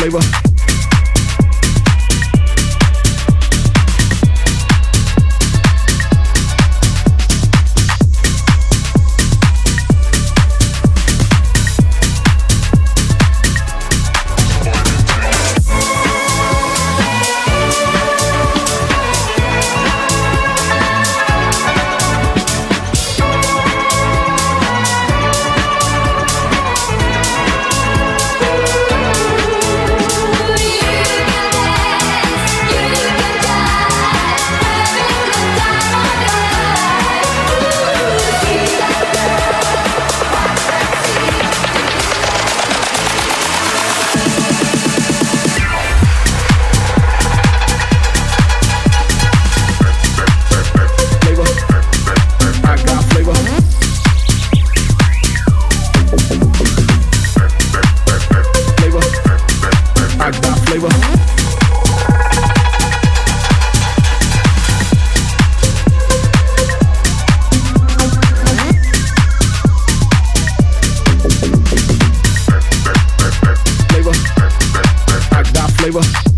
flavor. Flavor.